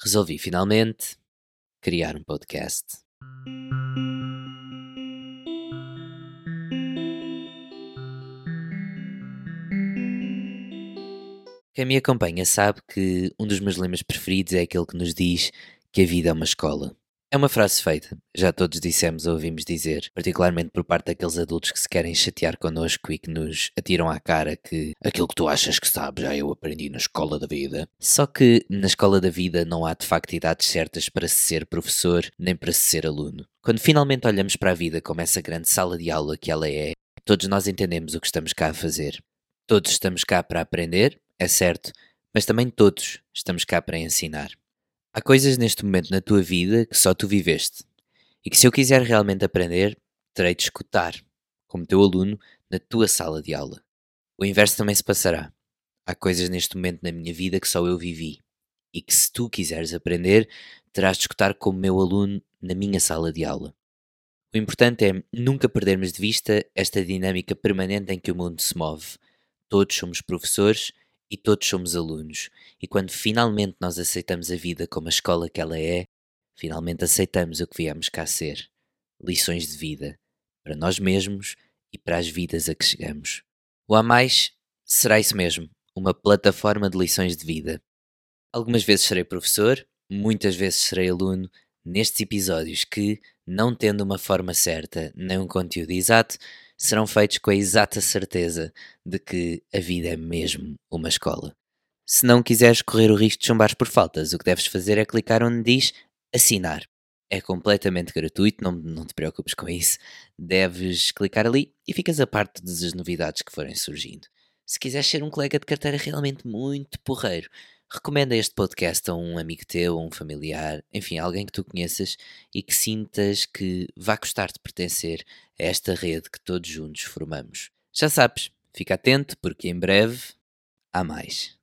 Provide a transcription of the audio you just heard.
resolvi finalmente criar um podcast. Quem me acompanha sabe que um dos meus lemas preferidos é aquele que nos diz que a vida é uma escola. É uma frase feita, já todos dissemos ou ouvimos dizer, particularmente por parte daqueles adultos que se querem chatear connosco e que nos atiram à cara que aquilo que tu achas que sabes já eu aprendi na escola da vida. Só que na escola da vida não há de facto idades certas para se ser professor nem para se ser aluno. Quando finalmente olhamos para a vida como essa grande sala de aula que ela é, todos nós entendemos o que estamos cá a fazer. Todos estamos cá para aprender, é certo, mas também todos estamos cá para ensinar. Há coisas neste momento na tua vida que só tu viveste e que se eu quiser realmente aprender, terei de escutar, como teu aluno, na tua sala de aula. O inverso também se passará. Há coisas neste momento na minha vida que só eu vivi e que se tu quiseres aprender, terás de escutar como meu aluno na minha sala de aula. O importante é nunca perdermos de vista esta dinâmica permanente em que o mundo se move. Todos somos professores e todos somos alunos. E quando finalmente nós aceitamos a vida como a escola que ela é, finalmente aceitamos o que viemos cá ser: lições de vida, para nós mesmos e para as vidas a que chegamos. O A Mais será isso mesmo, uma plataforma de lições de vida. Algumas vezes serei professor, muitas vezes serei aluno, nestes episódios que, não tendo uma forma certa nem um conteúdo exato, serão feitos com a exata certeza de que a vida é mesmo uma escola. Se não quiseres correr o risco de chumbares por faltas, o que deves fazer é clicar onde diz assinar. É completamente gratuito, não, não te preocupes com isso. Deves clicar ali e ficas a par de todas as novidades que forem surgindo. Se quiseres ser um colega de carteira realmente muito porreiro, recomenda este podcast a um amigo teu, a um familiar, enfim, alguém que tu conheças e que sintas que vá gostar de pertencer a esta rede que todos juntos formamos. Já sabes, fica atento porque em breve há mais.